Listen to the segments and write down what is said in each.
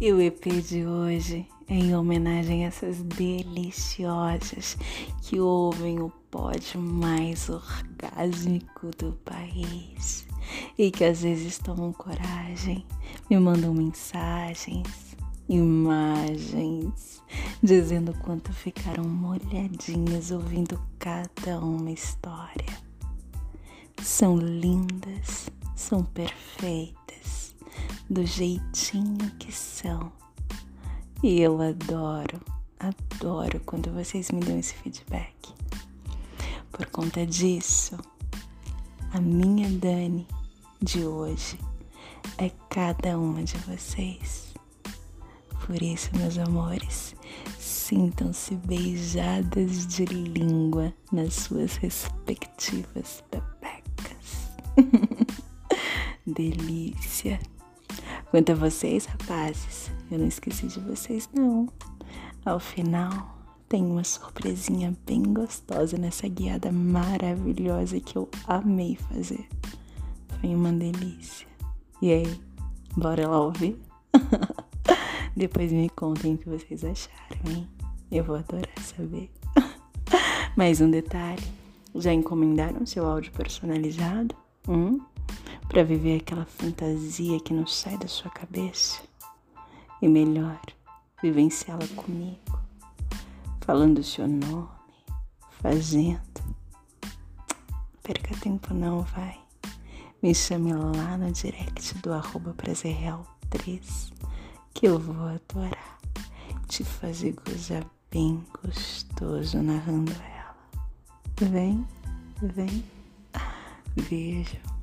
E o EP de hoje é em homenagem a essas deliciosas que ouvem o pod mais orgásmico do país e que às vezes tomam coragem, me mandam mensagens, imagens, dizendo quanto ficaram molhadinhas ouvindo cada uma história. São lindas, são perfeitas, do jeitinho que são. E eu adoro, adoro quando vocês me dão esse feedback. Por conta disso, a minha Dani de hoje é cada uma de vocês. Por isso, meus amores, sintam-se beijadas de língua nas suas respectivas pepecas. Delícia! Quanto a vocês, rapazes, eu não esqueci de vocês, não. Ao final, tem uma surpresinha bem gostosa nessa guiada maravilhosa que eu amei fazer. Foi uma delícia. E aí, bora lá ouvir? Depois me contem o que vocês acharam, hein? Eu vou adorar saber. Mais um detalhe: já encomendaram seu áudio personalizado? Hum? Para viver aquela fantasia que não sai da sua cabeça? E melhor, vivenciá-la comigo, falando o seu nome, fazendo. Perca tempo não, vai. Me chame lá no direct do arroba prazerreal3 que eu vou adorar te fazer gozar bem gostoso narrando ela. Vem, vem. Beijo.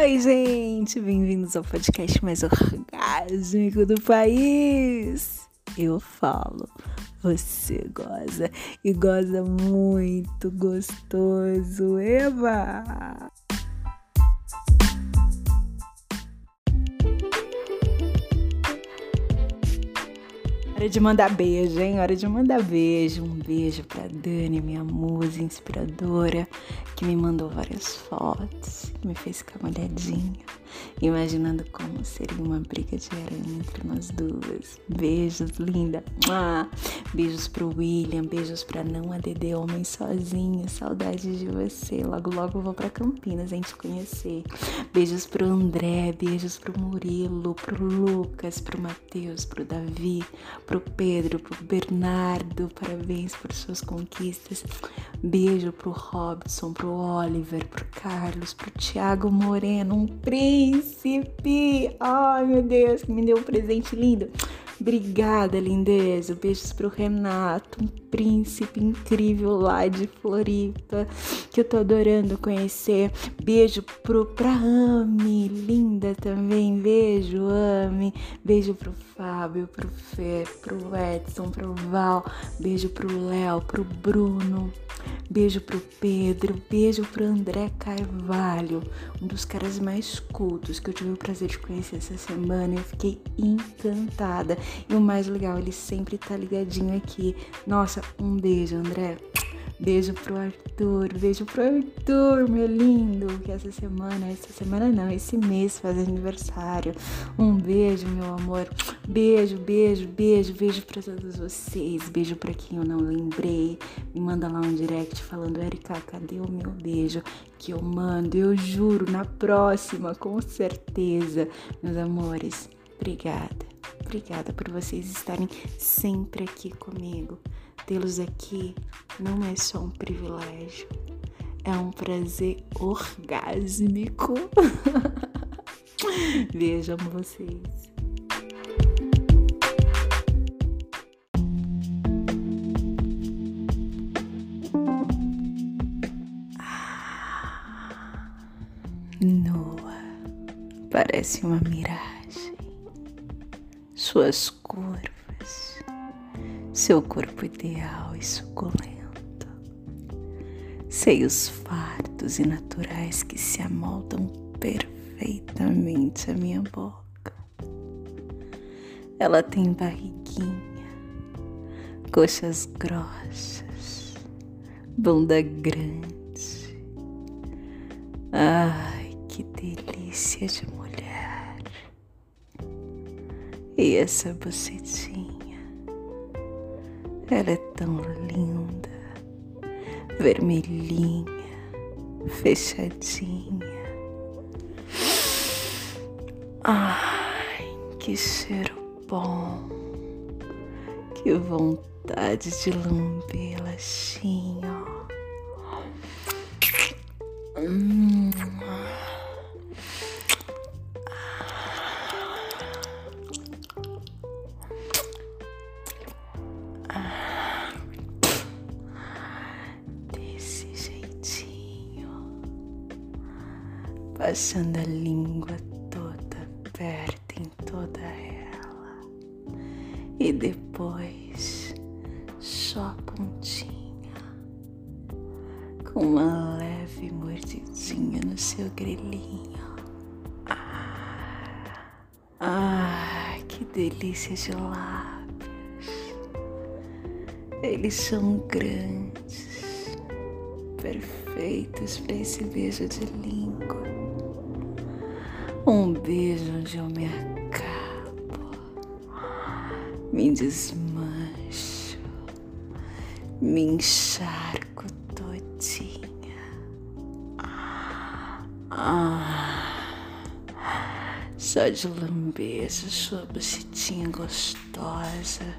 Oi, gente, bem-vindos ao podcast mais orgásmico do país. Eu falo, você goza e goza muito gostoso, Eva! Hora de mandar beijo, hein? Hora de mandar beijo. Um beijo pra Dani, minha musa inspiradora, que me mandou várias fotos, que me fez ficar molhadinha, imaginando como seria uma briga de aranha entre nós duas. Beijos, linda. Ah, beijos pro William, beijos pra não ADD Homem Sozinho. Saudades de você. Logo, logo vou pra Campinas a gente conhecer. Beijos pro André, beijos pro Murilo, pro Lucas, pro Matheus, pro Davi pro Pedro, pro Bernardo, parabéns por suas conquistas. Beijo pro Robson, pro Oliver, pro Carlos, pro Thiago Moreno, um príncipe. Ai, meu Deus, que me deu um presente lindo. Obrigada, lindeza. Beijos pro Renato, um príncipe incrível lá de Floripa, que eu tô adorando conhecer. Beijo pro pra Ami, linda também. Beijo, Ami. Beijo pro Fábio, pro Fê, pro Edson, pro Val. Beijo pro Léo, pro Bruno. Beijo pro Pedro, beijo pro André Carvalho, um dos caras mais cultos que eu tive o prazer de conhecer essa semana. Eu fiquei encantada. E o mais legal, ele sempre tá ligadinho aqui. Nossa, um beijo, André. Beijo pro Arthur, beijo pro Arthur, meu lindo, que essa semana, essa semana não, esse mês faz aniversário. Um beijo, meu amor. Beijo, beijo, beijo, beijo para todos vocês. Beijo para quem eu não lembrei. Me manda lá um direct falando, Erika, cadê o meu beijo? Que eu mando, eu juro, na próxima, com certeza. Meus amores, obrigada. Obrigada por vocês estarem sempre aqui comigo. Tê-los aqui não é só um privilégio, é um prazer orgásmico. Beijo, amo vocês. Nua, parece uma miragem. Suas seu corpo ideal e suculento, seios fartos e naturais que se amoldam perfeitamente à minha boca. Ela tem barriguinha, coxas grossas, bunda grande. Ai, que delícia de mulher. E essa bocetinha, ela é tão linda, vermelhinha, fechadinha. Ai, que cheiro bom. Que vontade de lambê-la assim. Hum. Passando a língua toda perto em toda ela e depois só a pontinha com uma leve mordidinha no seu grelhinho. Ah, que delícia de lábios! Eles são grandes, perfeitos para esse beijo de língua. Beijo onde eu me acabo, me desmancho, me encharco todinha. Ah, só de lamber essa sua bucetinha gostosa,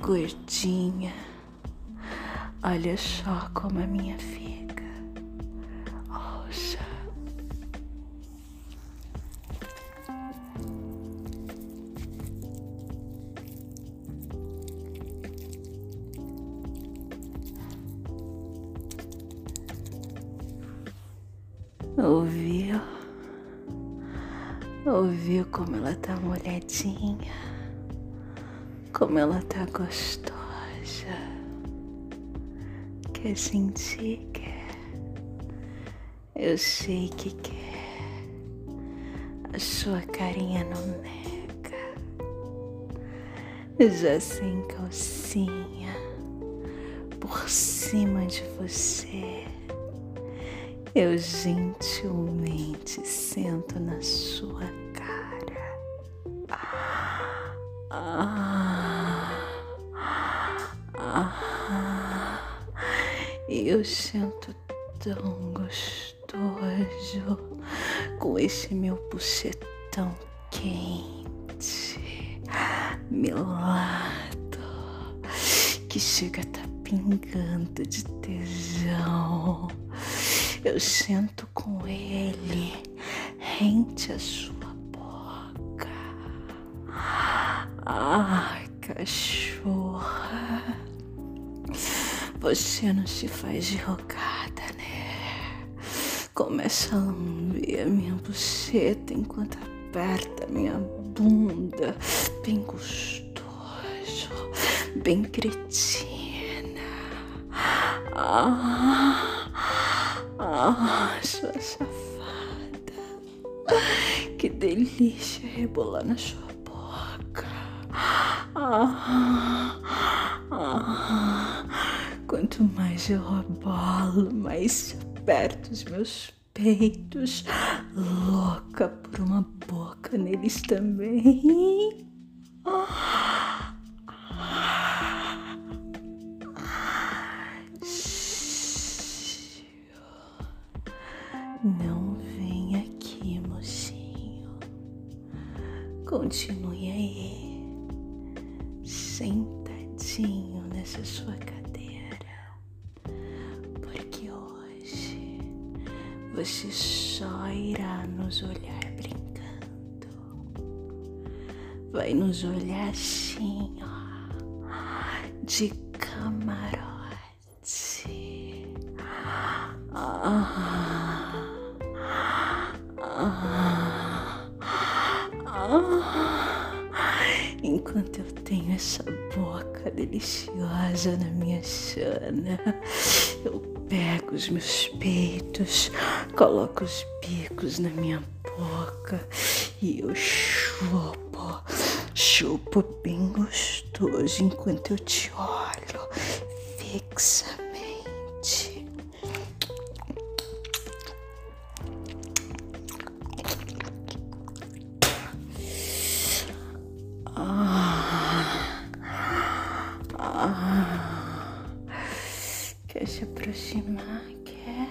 gordinha. Olha só como a minha fica. Ela tá gostosa? Quer sentir? Quer? Eu sei que quer. A sua carinha não nega. Já sem calcinha por cima de você. Eu gentilmente sento na sua eu sinto tão gostoso com esse meu bucetão quente, melado, que chega a tá pingando de tesão. Eu sento com ele rente à sua boca. Ai, cachorra. Você não se faz de rogada, né? Começa a lamber a minha buceta enquanto aperta minha bunda. Bem gostoso, bem cretina. Ah. Ah, sua safada. Que delícia rebolar na sua boca. Ah, ah. Quanto mais eu rebolo, mais aperto os meus peitos. Louca por uma boca neles também. Não vem aqui, mocinho. Continue aí, sentadinho nessa sua cadeira, você só irá nos olhar brincando. Vai nos olhar assim, ó, de camarote. Ah. Enquanto eu tenho essa boca deliciosa na minha chana, eu pego os meus peitos, coloco os bicos na minha boca e eu chupo chupo bem gostoso enquanto eu te olho fixamente. Ah, ah, se aproximar? Quer?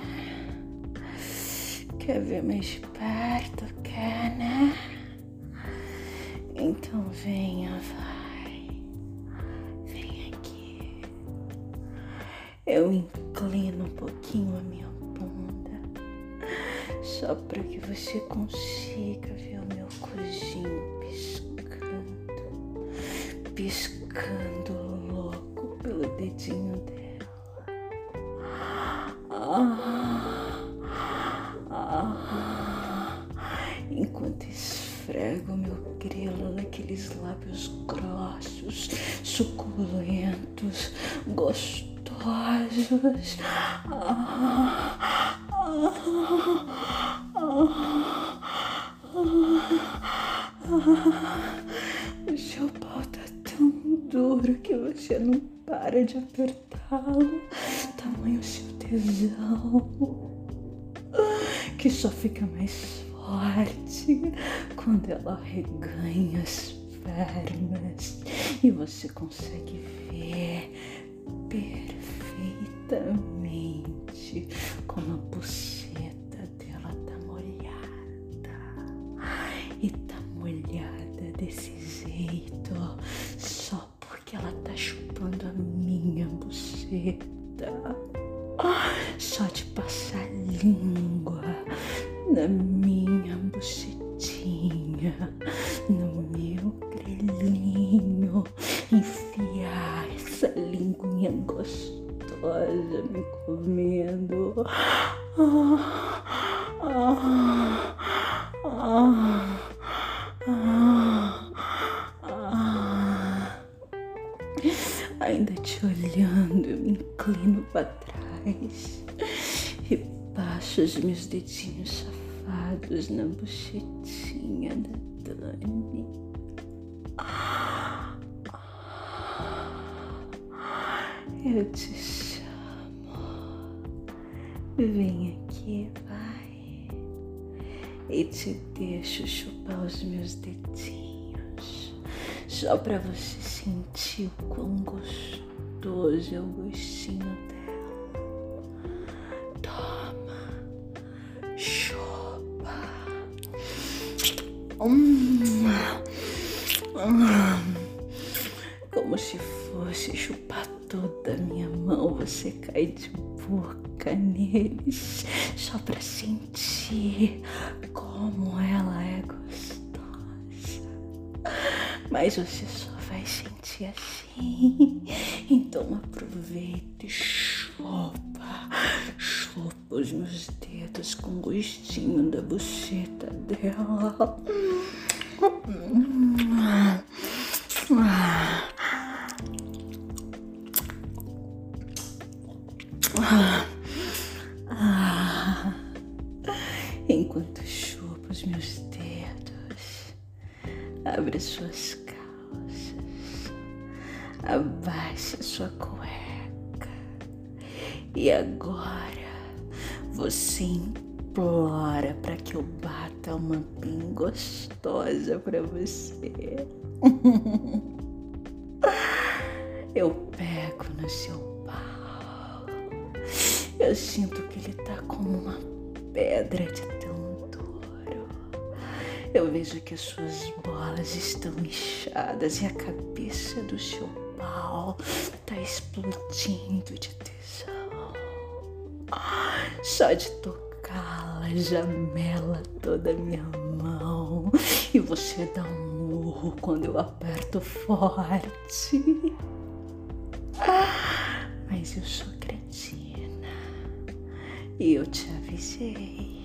Quer ver mais perto? Quer, né? Então venha, vai. Vem aqui. Eu inclino um pouquinho a minha bunda. Só para que você consiga ver o meu cojinho piscando. Piscando gostosos. O seu pau tá tão duro que você não para de apertá-lo. Tamanho seu tesão que só fica mais forte quando ela reganha as pernas e você consegue perfeitamente como a buceta dela tá molhada. E tá molhada desse jeito só porque ela tá chupando a minha buceta só de e passo os meus dedinhos safados na bochetinha da Dani. Eu te chamo. Vem aqui, vai. E te deixo chupar os meus dedinhos. Só pra você sentir o quão gostoso é o gostinho. Você cai de boca neles só pra sentir como ela é gostosa. Mas você só vai sentir assim. Então aproveita e chupa, chupa os meus dedos com gostinho da buceta dela. Enquanto gostosa para você. Eu pego no seu pau. Eu sinto que ele tá como uma pedra de tão duro. Eu vejo que as suas bolas estão inchadas e a cabeça do seu pau tá explodindo de tesão. Só de tocá-la já mela toda a minha mão você dá um murro quando eu aperto forte. Mas eu sou cretina e eu te avisei.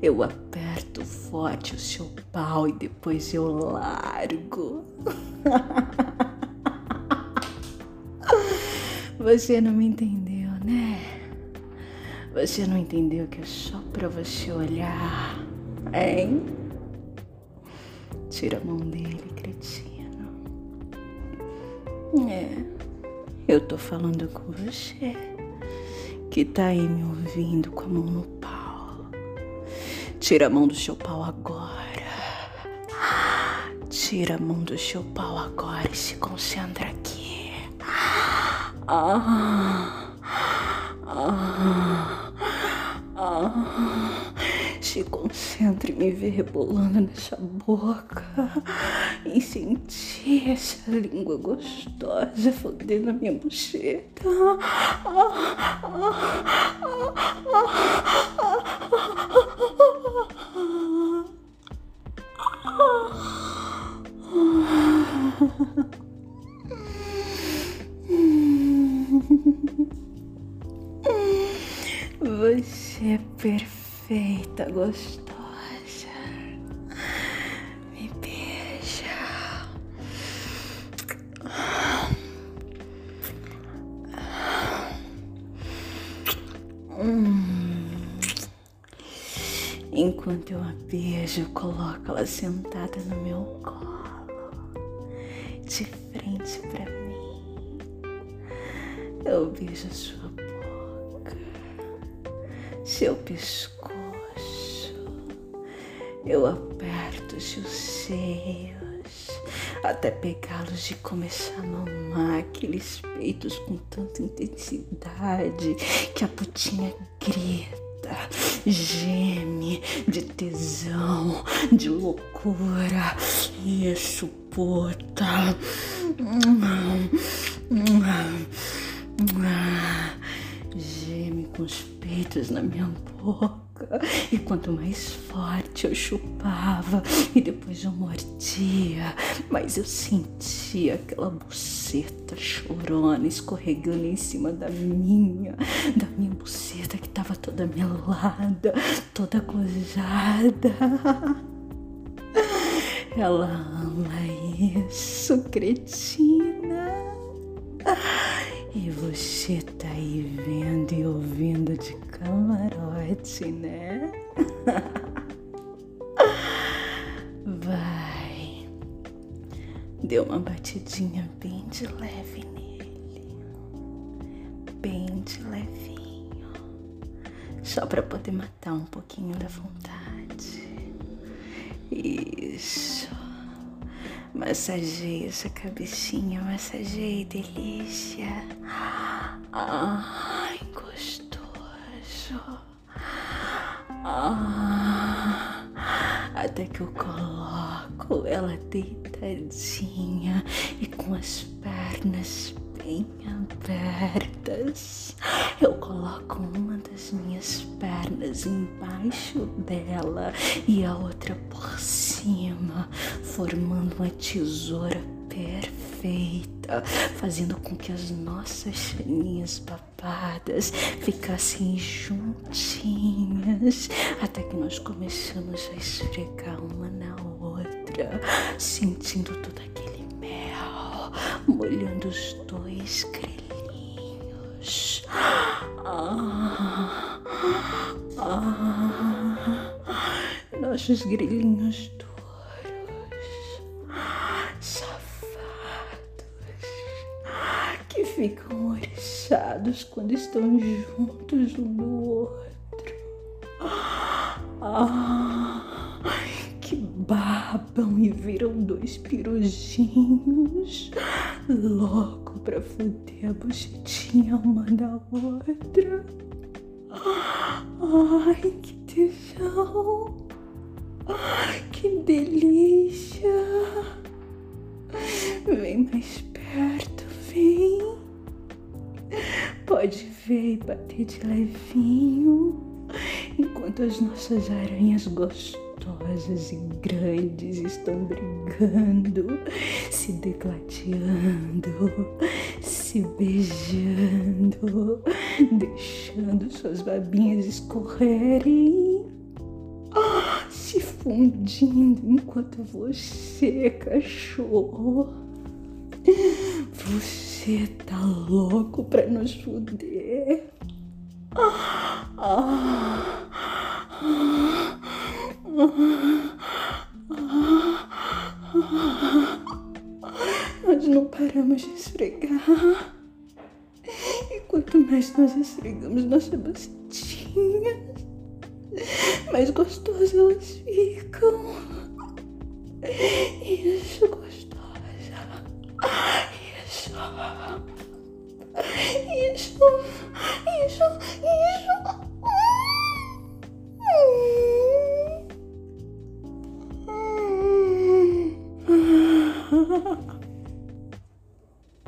Eu aperto forte o seu pau e depois eu largo. Você não me entendeu, né? Você não entendeu que é só pra você olhar, hein? Tira a mão dele, cretino. É, eu tô falando com você que tá aí me ouvindo com a mão no pau. Tira a mão do seu pau agora. Tira a mão do seu pau agora e se concentra aqui. Ah, ah, ah. Se concentre em me ver rebolando nessa boca. Em sentir essa língua gostosa fodendo a minha buceta. Você é perfeita, gostosa. Me beija. Hum. Enquanto eu a beijo, coloco ela sentada no meu colo, de frente para mim. Eu beijo sua boca, seu pescoço. Eu aperto seus seios até pegá-los e começar a mamar aqueles peitos com tanta intensidade que a putinha grita geme de tesão, de loucura. Isso, puta. Geme com os peitos na minha boca. E quanto mais forte eu chupava e depois eu mordia, mas eu sentia aquela buceta chorona escorregando em cima da minha, da minha buceta que tava toda melada, toda gozada. Ela ama isso, cretina. E você tá aí vendo e ouvindo de camarote, né? Vai. Dê uma batidinha bem de leve nele. Bem de levinho. Só para poder matar um pouquinho da vontade. Isso. Massageie essa cabecinha, massageie, delícia. Ai, até que eu coloco ela deitadinha e com as pernas bem abertas. Eu coloco uma das minhas pernas embaixo dela e a outra por cima, formando uma tesoura perfeita, fazendo com que as nossas chaninhas ficassem juntinhas, até que nós começamos a esfregar uma na outra, sentindo todo aquele mel molhando os dois grelhinhos. Ah, ah, nossos grelhinhos quando estão juntos um do outro. Que babam e viram dois pirujinhos, louco pra foder a bochetinha uma da outra. Ai, que tesão! Que delícia! Vem mais perto, vem. Pode ver e bater de levinho, enquanto as nossas aranhas gostosas e grandes estão brigando, se degladiando, se beijando, deixando suas babinhas escorrerem. se fundindo enquanto você, cachorro, você você tá louco pra nos fuder? Nós não paramos de esfregar. E quanto mais nós esfregamos nossas bucetinhas, mais gostosas elas ficam. Isso, é gostosa. Isso. Isso. Isso.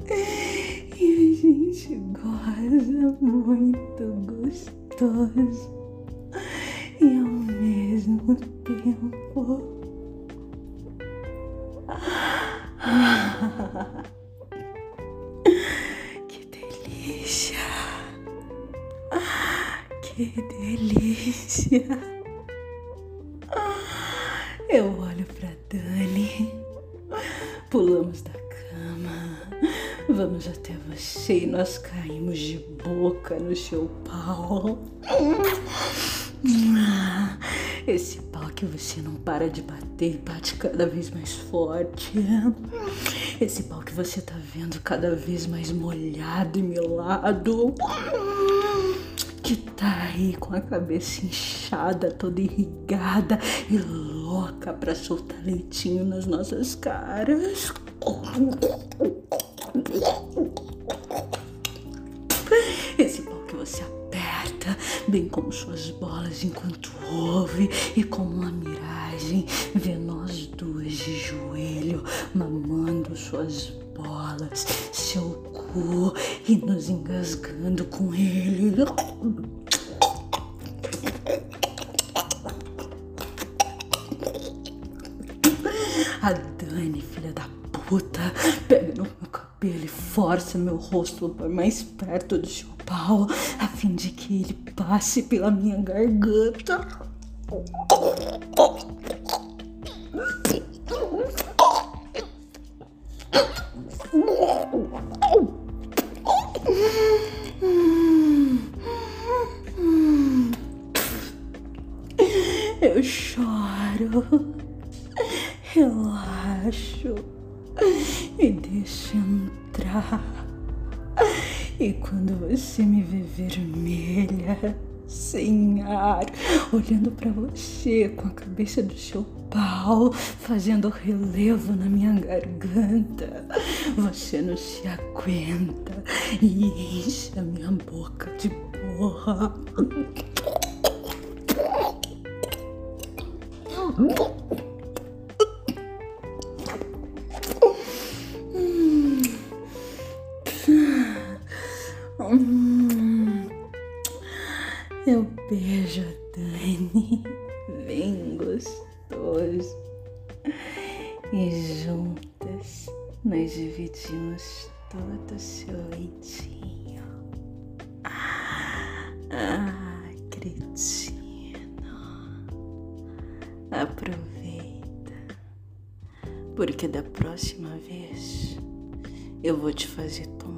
E a gente goza muito gostoso e ao mesmo tempo. Que delícia! Eu olho pra Dani, pulamos da cama, vamos até você e nós caímos de boca no seu pau. Esse pau que você não para de bater bate cada vez mais forte. Esse pau que você tá vendo cada vez mais molhado e melado. Que tá aí com a cabeça inchada, toda irrigada e louca pra soltar leitinho nas nossas caras. Esse pau que você aperta, bem como suas bolas enquanto ouve e como uma miragem vê nós duas de joelho mamando suas bolas, seu e nos engasgando com ele. A Dani, filha da puta, pega no meu cabelo e força meu rosto para mais perto do seu pau, a fim de que ele passe pela minha garganta. relaxo e deixo entrar. E quando você me vê vermelha, sem ar, olhando para você com a cabeça do seu pau, fazendo relevo na minha garganta, você não se aguenta e enche a minha boca de porra. Eu beijo a Dani, bem gostoso. E juntas nós dividimos todo o seu leitinho. Porque da próxima vez eu vou te fazer tomá-lo